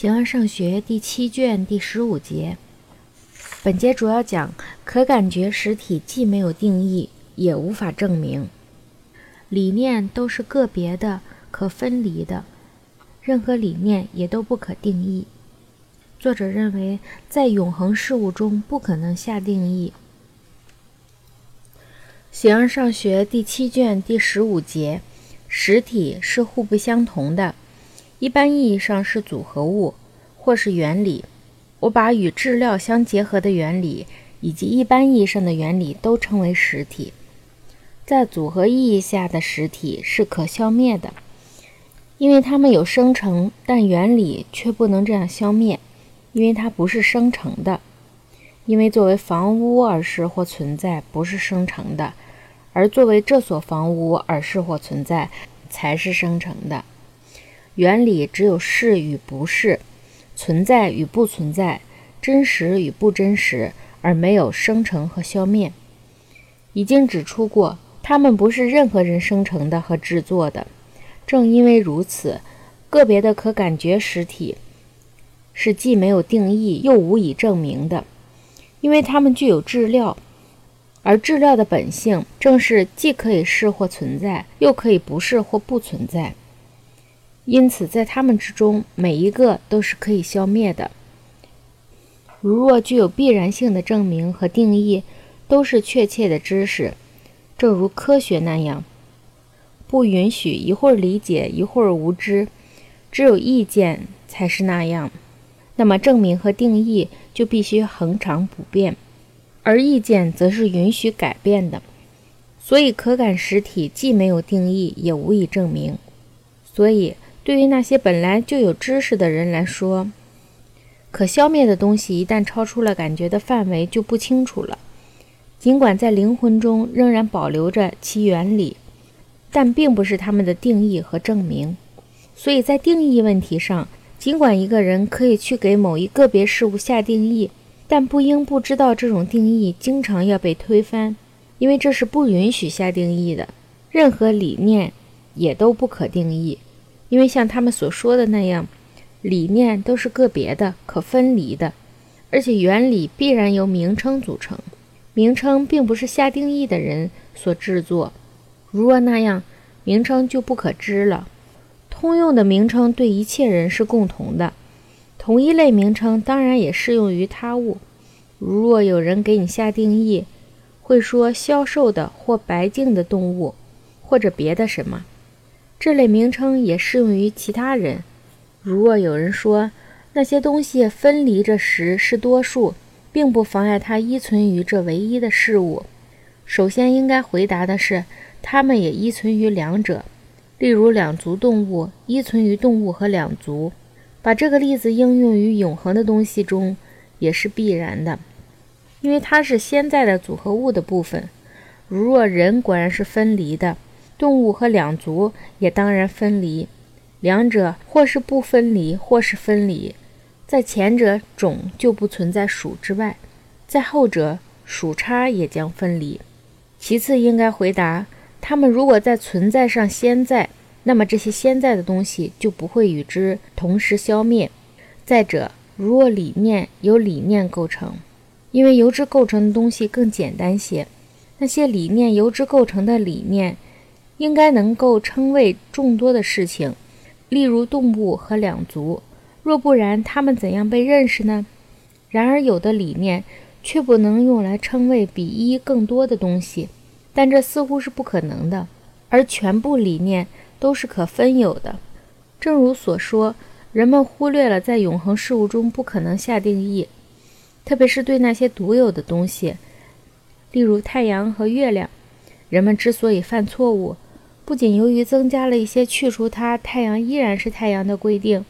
形而上学第七卷第十五节，本节主要讲可感觉实体既没有定义，也无法证明。理念都是个别的、可分离的，任何理念也都不可定义。作者认为，在永恒事物中不可能下定义。形而上学第七卷第十五节，实体是互不相同的。一般意义上是组合物，或是原理。我把与质料相结合的原理以及一般意义上的原理都称为实体。在组合意义下的实体是可消灭的，因为它们有生成，但原理却不能这样消灭，因为它不是生成的。因为作为房屋而是或存在不是生成的，而作为这所房屋而是或存在才是生成的。原理只有是与不是，存在与不存在，真实与不真实，而没有生成和消灭。已经指出过，它们不是任何人生成的和制作的。正因为如此，个别的可感觉实体是既没有定义又无以证明的，因为它们具有质料，而质料的本性正是既可以是或存在，又可以不是或不存在。因此，在它们之中，每一个都是可以消灭的。如若具有必然性的证明和定义都是确切的知识，正如科学那样，不允许一会儿理解一会儿无知，只有意见才是那样，那么证明和定义就必须恒常不变，而意见则是允许改变的。所以，可感实体既没有定义，也无以证明。所以。对于那些本来就有知识的人来说，可消灭的东西一旦超出了感觉的范围，就不清楚了。尽管在灵魂中仍然保留着其原理，但并不是他们的定义和证明。所以在定义问题上，尽管一个人可以去给某一个别事物下定义，但不应不知道这种定义经常要被推翻，因为这是不允许下定义的。任何理念也都不可定义。因为像他们所说的那样，理念都是个别的、可分离的，而且原理必然由名称组成。名称并不是下定义的人所制作，如若那样，名称就不可知了。通用的名称对一切人是共同的，同一类名称当然也适用于他物。如若有人给你下定义，会说消瘦的或白净的动物，或者别的什么。这类名称也适用于其他人。如若有人说那些东西分离着时是多数，并不妨碍它依存于这唯一的事物，首先应该回答的是，它们也依存于两者。例如，两足动物依存于动物和两足。把这个例子应用于永恒的东西中，也是必然的，因为它是现在的组合物的部分。如若人果然是分离的。动物和两足也当然分离，两者或是不分离，或是分离。在前者，种就不存在属之外；在后者，属差也将分离。其次，应该回答：它们如果在存在上先在，那么这些先在的东西就不会与之同时消灭。再者，如若理念由理念构成，因为由之构成的东西更简单些，那些理念由之构成的理念。应该能够称谓众多的事情，例如动物和两足。若不然，它们怎样被认识呢？然而，有的理念却不能用来称谓比一更多的东西，但这似乎是不可能的。而全部理念都是可分有的。正如所说，人们忽略了在永恒事物中不可能下定义，特别是对那些独有的东西，例如太阳和月亮。人们之所以犯错误，不仅由于增加了一些去除它太阳依然是太阳的规定，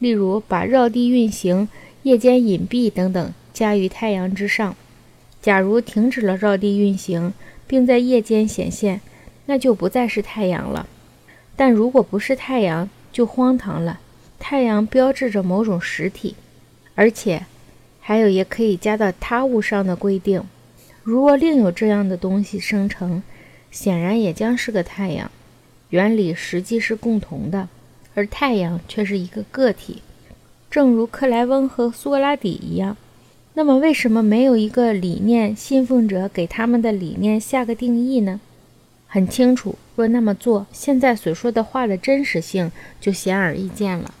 例如把绕地运行、夜间隐蔽等等加于太阳之上。假如停止了绕地运行，并在夜间显现，那就不再是太阳了。但如果不是太阳，就荒唐了。太阳标志着某种实体，而且还有也可以加到他物上的规定。如若另有这样的东西生成，显然也将是个太阳，原理实际是共同的，而太阳却是一个个体。正如克莱翁和苏格拉底一样。那么，为什么没有一个理念信奉者给他们的理念下个定义呢？很清楚，若那么做，现在所说的话的真实性就显而易见了。